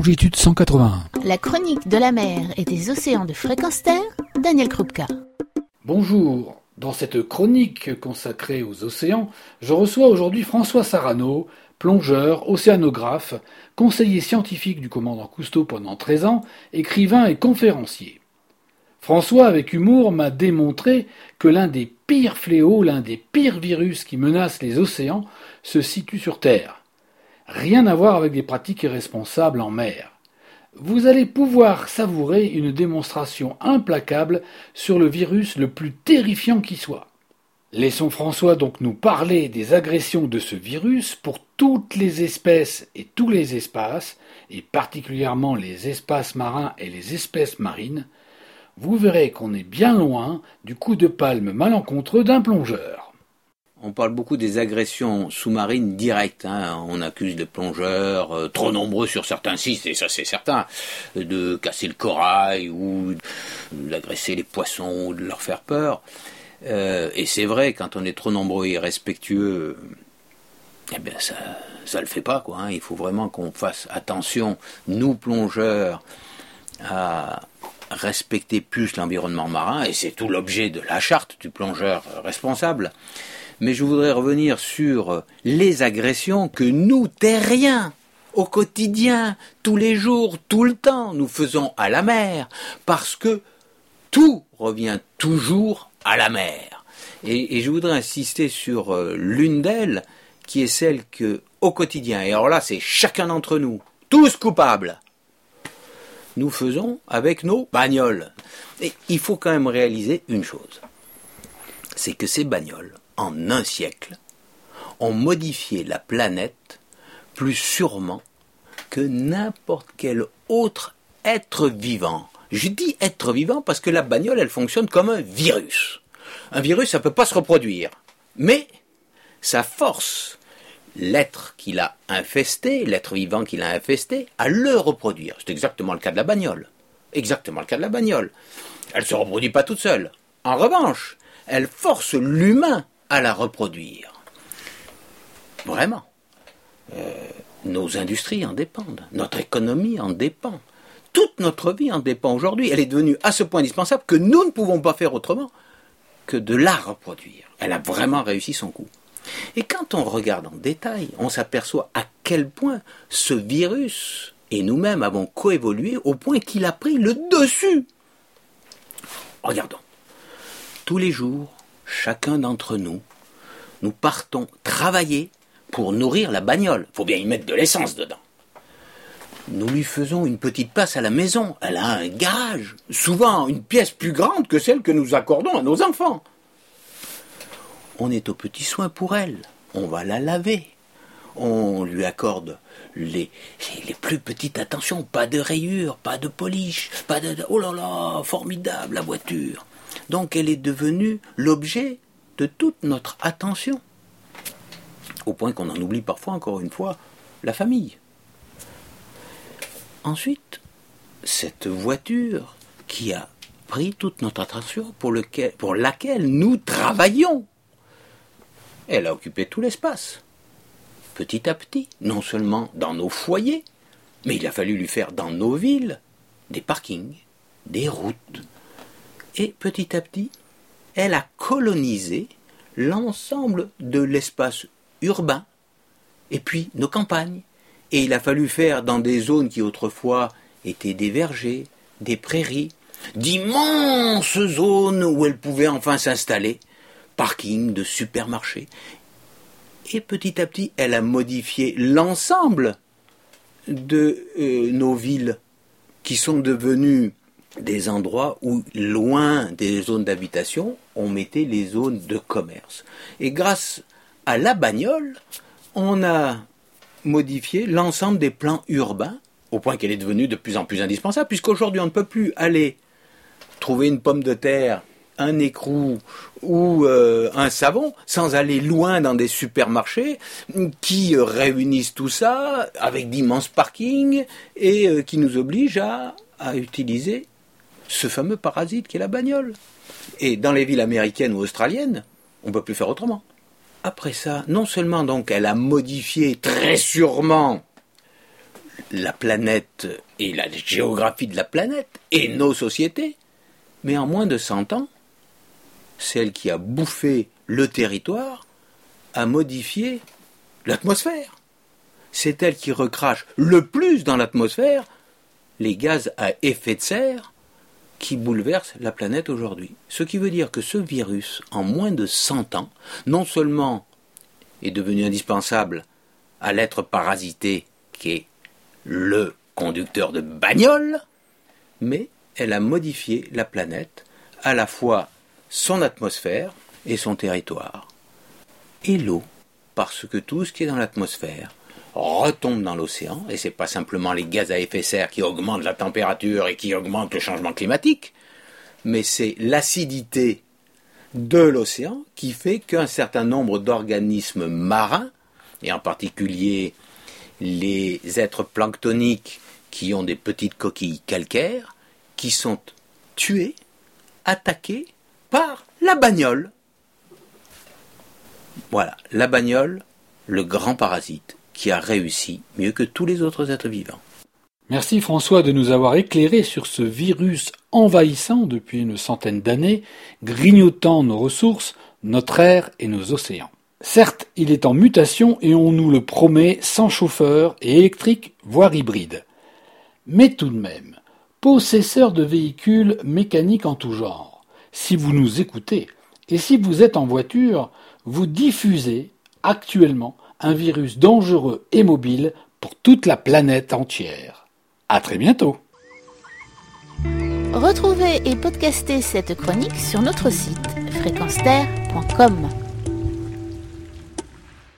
longitude 181. La chronique de la mer et des océans de fréquence terre, Daniel Krupka. Bonjour. Dans cette chronique consacrée aux océans, je reçois aujourd'hui François Sarano, plongeur, océanographe, conseiller scientifique du commandant Cousteau pendant 13 ans, écrivain et conférencier. François, avec humour, m'a démontré que l'un des pires fléaux, l'un des pires virus qui menacent les océans se situe sur Terre. Rien à voir avec des pratiques irresponsables en mer. Vous allez pouvoir savourer une démonstration implacable sur le virus le plus terrifiant qui soit. Laissons François donc nous parler des agressions de ce virus pour toutes les espèces et tous les espaces, et particulièrement les espaces marins et les espèces marines, vous verrez qu'on est bien loin du coup de palme malencontreux d'un plongeur. On parle beaucoup des agressions sous-marines directes. Hein. On accuse les plongeurs, euh, trop nombreux sur certains sites, et ça c'est certain, de casser le corail ou d'agresser les poissons ou de leur faire peur. Euh, et c'est vrai, quand on est trop nombreux et irrespectueux, eh bien ça ça le fait pas quoi. Hein. Il faut vraiment qu'on fasse attention, nous plongeurs, à respecter plus l'environnement marin, et c'est tout l'objet de la charte du plongeur responsable. Mais je voudrais revenir sur les agressions que nous, terriens, au quotidien, tous les jours, tout le temps, nous faisons à la mer, parce que tout revient toujours à la mer. Et, je voudrais insister sur euh, l'une d'elles, qui est celle que, au quotidien, et alors là, c'est chacun d'entre nous, tous coupables, nous faisons avec nos bagnoles. Et il faut quand même réaliser une chose, c'est que ces bagnoles, en un siècle, ont modifié la planète plus sûrement que n'importe quel autre être vivant. Je dis être vivant parce que la bagnole, elle fonctionne comme un virus. Un virus, ça ne peut pas se reproduire. Mais sa force l'être qu'il a infesté, l'être vivant qu'il a infesté, à le reproduire. C'est exactement le cas de la bagnole. Exactement le cas de la bagnole. Elle ne se reproduit pas toute seule. En revanche, elle force l'humain à la reproduire. Vraiment. Euh, nos industries en dépendent. Notre économie en dépend. Toute notre vie en dépend aujourd'hui. Elle est devenue à ce point indispensable que nous ne pouvons pas faire autrement que de la reproduire. Elle a vraiment réussi son coup. Et quand on regarde en détail, on s'aperçoit à quel point ce virus et nous-mêmes avons coévolué au point qu'il a pris le dessus. Regardons. Tous les jours, chacun d'entre nous, nous partons travailler pour nourrir la bagnole. Faut bien y mettre de l'essence dedans. Nous lui faisons une petite place à la maison. Elle a un garage, souvent une pièce plus grande que celle que nous accordons à nos enfants on est au petit soin pour elle. On va la laver. On lui accorde les, les plus petites attentions. Pas de rayures, pas de polish, pas de... Oh là là, formidable la voiture. Donc elle est devenue l'objet de toute notre attention. Au point qu'on en oublie parfois, encore une fois, la famille. Ensuite, cette voiture qui a pris toute notre attention pour, laquelle nous travaillons elle a occupé tout l'espace. Petit à petit, non seulement dans nos foyers, mais il a fallu lui faire dans nos villes des parkings, des routes. Et petit à petit, elle a colonisé l'ensemble de l'espace urbain, et puis nos campagnes. Et il a fallu faire dans des zones qui autrefois étaient des vergers, des prairies, d'immenses zones où elle pouvait enfin s'installer, parking, de supermarchés. Et petit à petit, elle a modifié l'ensemble de euh, nos villes qui sont devenues des endroits où, loin des zones d'habitation, on mettait les zones de commerce. Et grâce à la bagnole, on a modifié l'ensemble des plans urbains, au point qu'elle est devenue de plus en plus indispensable, puisqu'aujourd'hui on ne peut plus aller trouver une pomme de terre un écrou ou euh, un savon sans aller loin dans des supermarchés qui réunissent tout ça avec d'immenses parkings et euh, qui nous obligent à, à utiliser ce fameux parasite qui est la bagnole. Et dans les villes américaines ou australiennes, on ne peut plus faire autrement. Après ça, non seulement donc elle a modifié très sûrement la planète et la géographie de la planète et nos sociétés, mais en moins de 100 ans, celle qui a bouffé le territoire a modifié l'atmosphère. C'est elle qui recrache le plus dans l'atmosphère les gaz à effet de serre qui bouleversent la planète aujourd'hui. Ce qui veut dire que ce virus, en moins de 100 ans, non seulement est devenu indispensable à l'être parasité qui est le conducteur de bagnole, mais elle a modifié la planète, à la fois son atmosphère et son territoire. Et l'eau, parce que tout ce qui est dans l'atmosphère retombe dans l'océan, et c'est pas simplement les gaz à effet de serre qui augmentent la température et qui augmentent le changement climatique, mais c'est l'acidité de l'océan qui fait qu'un certain nombre d'organismes marins, et en particulier les êtres planctoniques qui ont des petites coquilles calcaires, qui sont tués, attaqués par la bagnole. Voilà, la bagnole, le grand parasite, qui a réussi mieux que tous les autres êtres vivants. Merci François de nous avoir éclairé sur ce virus envahissant depuis une centaine d'années, grignotant nos ressources, notre air et nos océans. Certes, il est en mutation et on nous le promet sans chauffeur et électrique, voire hybride. Mais tout de même, possesseurs de véhicules mécaniques en tout genre, si vous nous écoutez et si vous êtes en voiture, vous diffusez actuellement un virus dangereux et mobile pour toute la planète entière. À très bientôt. Retrouvez et podcastez cette chronique sur notre site fréquenceterre.com.